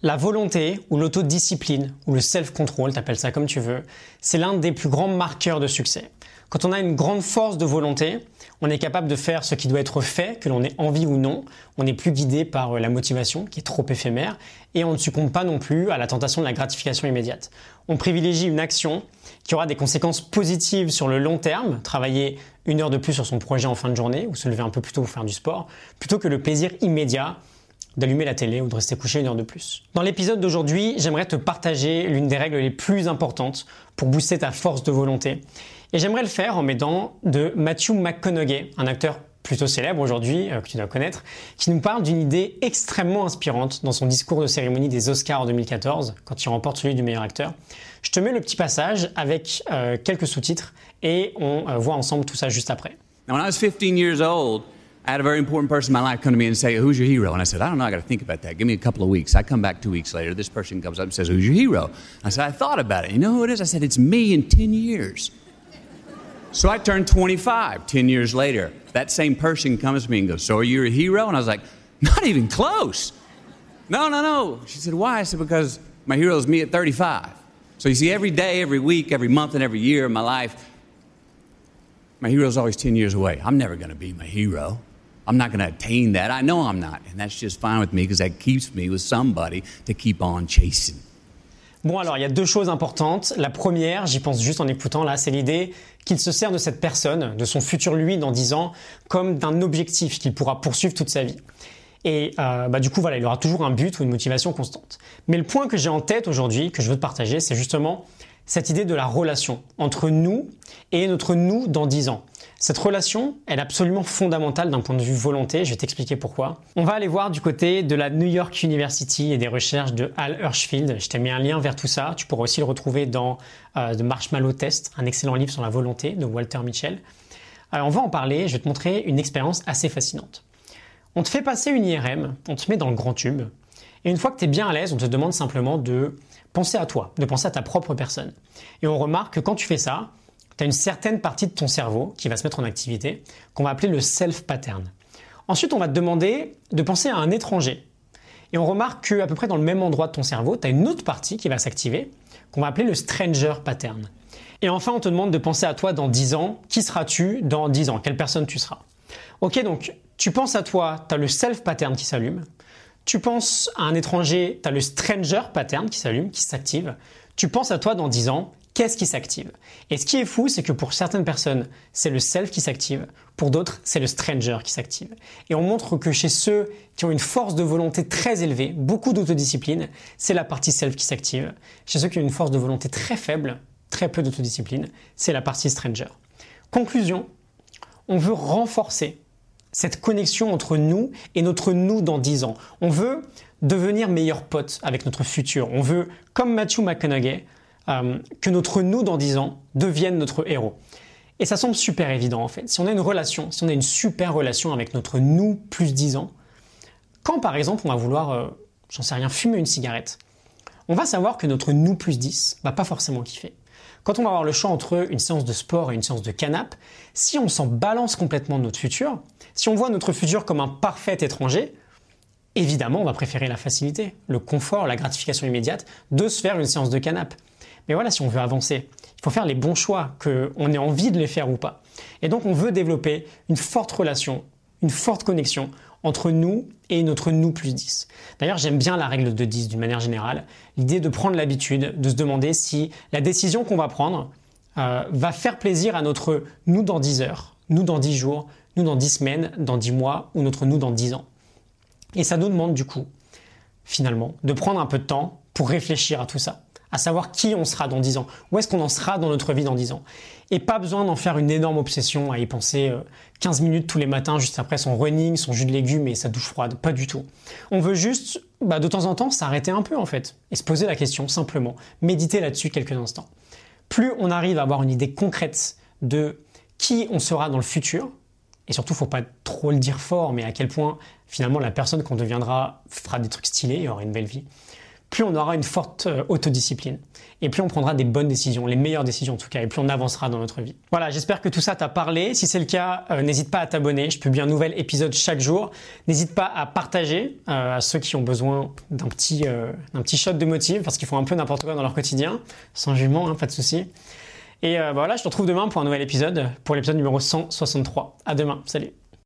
La volonté ou l'autodiscipline ou le self-control, t'appelles ça comme tu veux, c'est l'un des plus grands marqueurs de succès. Quand on a une grande force de volonté, on est capable de faire ce qui doit être fait, que l'on ait envie ou non. On n'est plus guidé par euh, la motivation qui est trop éphémère et on ne succombe pas non plus à la tentation de la gratification immédiate. On privilégie une action qui aura des conséquences positives sur le long terme, travailler une heure de plus sur son projet en fin de journée ou se lever un peu plus tôt pour faire du sport, plutôt que le plaisir immédiat d'allumer la télé ou de rester couché une heure de plus. Dans l'épisode d'aujourd'hui, j'aimerais te partager l'une des règles les plus importantes pour booster ta force de volonté. Et j'aimerais le faire en m'aidant de Matthew McConaughey, un acteur plutôt célèbre aujourd'hui, euh, que tu dois connaître, qui nous parle d'une idée extrêmement inspirante dans son discours de cérémonie des Oscars en 2014, quand il remporte celui du meilleur acteur. Je te mets le petit passage avec euh, quelques sous-titres et on euh, voit ensemble tout ça juste après. When I was 15 years old, I had a very important person in my life come to me and say, Who's your hero? And I said, I don't know, I got to think about that. Give me a couple of weeks. I come back two weeks later. This person comes up and says, Who's your hero? I said, I thought about it. You know who it is? I said, It's me in 10 years. So I turned 25 10 years later. That same person comes to me and goes, So are you a hero? And I was like, Not even close. No, no, no. She said, Why? I said, Because my hero is me at 35. So you see, every day, every week, every month, and every year of my life, my hero is always 10 years away. I'm never going to be my hero. I'm not going to attain that. I know I'm not. And that's just fine with me because that keeps me with somebody to keep on chasing. Bon alors, il y a deux choses importantes. La première, j'y pense juste en écoutant là, c'est l'idée qu'il se sert de cette personne, de son futur lui dans 10 ans, comme d'un objectif qu'il pourra poursuivre toute sa vie. Et euh, bah, du coup, voilà, il aura toujours un but ou une motivation constante. Mais le point que j'ai en tête aujourd'hui, que je veux te partager, c'est justement cette idée de la relation entre nous et notre nous dans 10 ans. Cette relation, elle est absolument fondamentale d'un point de vue volonté, je vais t'expliquer pourquoi. On va aller voir du côté de la New York University et des recherches de Hal Hirschfield. Je t'ai mis un lien vers tout ça, tu pourras aussi le retrouver dans euh, The Marshmallow Test, un excellent livre sur la volonté de Walter Mitchell. Alors on va en parler, je vais te montrer une expérience assez fascinante. On te fait passer une IRM, on te met dans le grand tube, et une fois que tu es bien à l'aise, on te demande simplement de penser à toi, de penser à ta propre personne. Et on remarque que quand tu fais ça, tu as une certaine partie de ton cerveau qui va se mettre en activité, qu'on va appeler le self-pattern. Ensuite, on va te demander de penser à un étranger. Et on remarque qu'à peu près dans le même endroit de ton cerveau, tu as une autre partie qui va s'activer, qu'on va appeler le stranger pattern. Et enfin, on te demande de penser à toi dans 10 ans. Qui seras-tu dans 10 ans? Quelle personne tu seras? Ok, donc tu penses à toi, tu as le self-pattern qui s'allume. Tu penses à un étranger, tu as le stranger pattern qui s'allume, qui s'active. Tu penses à toi dans 10 ans, qu'est-ce qui s'active? Et ce qui est fou, c'est que pour certaines personnes, c'est le self qui s'active, pour d'autres, c'est le stranger qui s'active. Et on montre que chez ceux qui ont une force de volonté très élevée, beaucoup d'autodiscipline, c'est la partie self qui s'active. Chez ceux qui ont une force de volonté très faible, très peu d'autodiscipline, c'est la partie stranger. Conclusion, on veut renforcer cette connexion entre nous et notre nous dans 10 ans. On veut devenir meilleurs potes avec notre futur. On veut, comme Matthew McConaughey, euh, que notre nous dans 10 ans devienne notre héros. Et ça semble super évident en fait. Si on a une relation, si on a une super relation avec notre nous plus 10 ans, quand par exemple on va vouloir, euh, j'en sais rien, fumer une cigarette, on va savoir que notre nous plus 10 va pas forcément kiffer. Quand on va avoir le choix entre une séance de sport et une séance de canap, si on s'en balance complètement de notre futur, si on voit notre futur comme un parfait étranger, évidemment on va préférer la facilité, le confort, la gratification immédiate de se faire une séance de canap. Mais voilà, si on veut avancer, il faut faire les bons choix, qu'on ait envie de les faire ou pas. Et donc on veut développer une forte relation, une forte connexion entre nous et notre nous plus 10. D'ailleurs, j'aime bien la règle de 10 d'une manière générale, l'idée de prendre l'habitude de se demander si la décision qu'on va prendre euh, va faire plaisir à notre nous dans 10 heures, nous dans 10 jours, nous dans 10 semaines, dans 10 mois ou notre nous dans 10 ans. Et ça nous demande du coup, finalement, de prendre un peu de temps pour réfléchir à tout ça à savoir qui on sera dans 10 ans, où est-ce qu'on en sera dans notre vie dans 10 ans? Et pas besoin d'en faire une énorme obsession, à y penser 15 euh, minutes tous les matins juste après son running, son jus de légumes et sa douche froide, pas du tout. On veut juste, bah, de temps en temps, s'arrêter un peu en fait, et se poser la question simplement, méditer là-dessus quelques instants. Plus on arrive à avoir une idée concrète de qui on sera dans le futur, et surtout, faut pas trop le dire fort, mais à quel point finalement la personne qu'on deviendra fera des trucs stylés et aura une belle vie plus on aura une forte euh, autodiscipline. Et plus on prendra des bonnes décisions, les meilleures décisions en tout cas, et plus on avancera dans notre vie. Voilà, j'espère que tout ça t'a parlé. Si c'est le cas, euh, n'hésite pas à t'abonner. Je publie un nouvel épisode chaque jour. N'hésite pas à partager euh, à ceux qui ont besoin d'un petit, d'un petit shot de motive, parce qu'ils font un peu n'importe quoi dans leur quotidien. Sans jugement, hein, pas de souci. Et voilà, je te retrouve demain pour un nouvel épisode, pour l'épisode numéro 163. À demain, salut